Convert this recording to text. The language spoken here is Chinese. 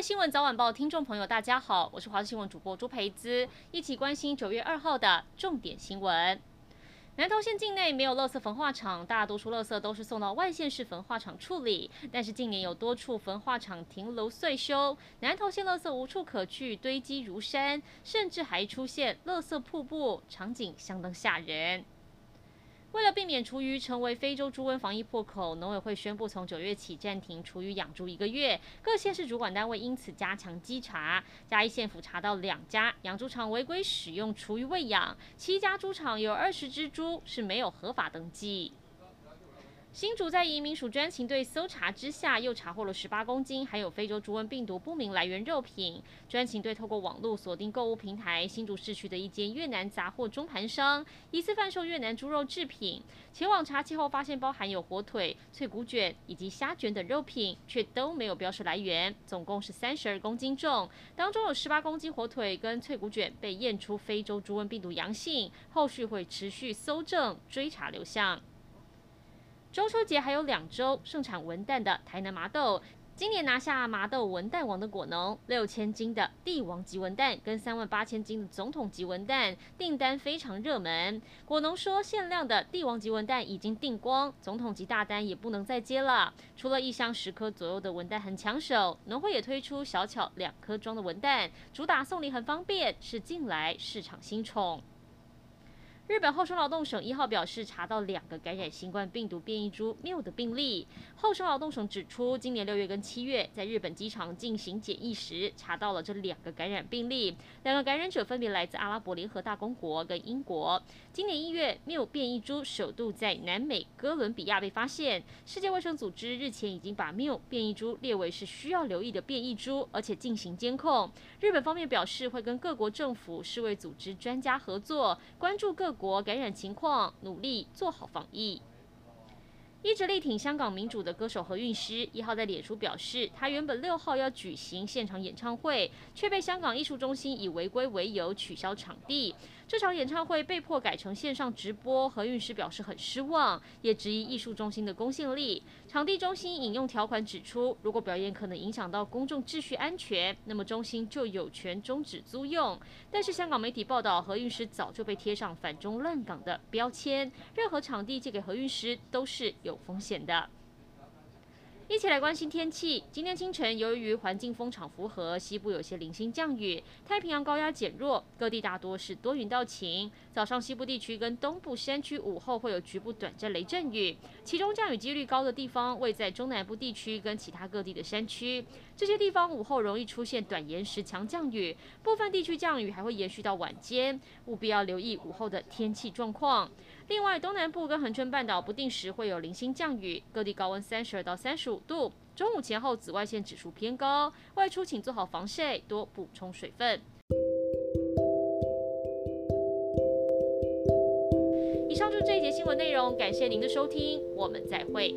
新闻早晚报听众朋友，大家好，我是华视新闻主播朱培姿，一起关心九月二号的重点新闻。南投县境内没有垃圾焚化厂，大多数垃圾都是送到外县市焚化厂处理。但是近年有多处焚化厂停楼岁修，南投县垃圾无处可去，堆积如山，甚至还出现垃圾瀑布，场景相当吓人。为了避免厨余成为非洲猪瘟防疫破口，农委会宣布从九月起暂停厨余养猪一个月。各县市主管单位因此加强稽查。嘉义县府查到两家养猪场违规使用厨余喂养，七家猪场有二十只猪是没有合法登记。新竹在移民署专勤队搜查之下，又查获了十八公斤含有非洲猪瘟病毒不明来源肉品。专勤队透过网络锁定购物平台，新竹市区的一间越南杂货中盘商，疑似贩售越南猪肉制品。前往查缉后，发现包含有火腿、脆骨卷以及虾卷等肉品，却都没有标示来源，总共是三十二公斤重。当中有十八公斤火腿跟脆骨卷被验出非洲猪瘟病毒阳性，后续会持续搜证追查流向。中秋节还有两周，盛产文旦的台南麻豆，今年拿下麻豆文旦王的果农，六千斤的帝王级文旦跟三万八千斤的总统级文旦订单非常热门。果农说，限量的帝王级文旦已经订光，总统级大单也不能再接了。除了一箱十颗左右的文旦很抢手，农会也推出小巧两颗装的文旦，主打送礼很方便，是近来市场新宠。日本厚生劳动省一号表示，查到两个感染新冠病毒变异株 Mu 的病例。厚生劳动省指出，今年六月跟七月，在日本机场进行检疫时，查到了这两个感染病例。两个感染者分别来自阿拉伯联合大公国跟英国。今年一月，Mu 变异株首度在南美哥伦比亚被发现。世界卫生组织日前已经把 Mu 变异株列为是需要留意的变异株，而且进行监控。日本方面表示，会跟各国政府、世卫组织专家合作，关注各国感染情况，努力做好防疫。一直力挺香港民主的歌手何韵诗一号在脸书表示，他原本六号要举行现场演唱会，却被香港艺术中心以违规为由取消场地。这场演唱会被迫改成线上直播，何韵诗表示很失望，也质疑艺术中心的公信力。场地中心引用条款指出，如果表演可能影响到公众秩序安全，那么中心就有权终止租用。但是香港媒体报道，何韵诗早就被贴上反中乱港的标签，任何场地借给何韵诗都是有风险的。一起来关心天气。今天清晨，由于环境风场符合，西部有些零星降雨，太平洋高压减弱，各地大多是多云到晴。早上西部地区跟东部山区午后会有局部短暂雷阵雨，其中降雨几率高的地方位在中南部地区跟其他各地的山区。这些地方午后容易出现短延时强降雨，部分地区降雨还会延续到晚间，务必要留意午后的天气状况。另外，东南部跟恒春半岛不定时会有零星降雨，各地高温三十二到三十五度。中午前后紫外线指数偏高，外出请做好防晒，多补充水分。以上就是这一节新闻内容，感谢您的收听，我们再会。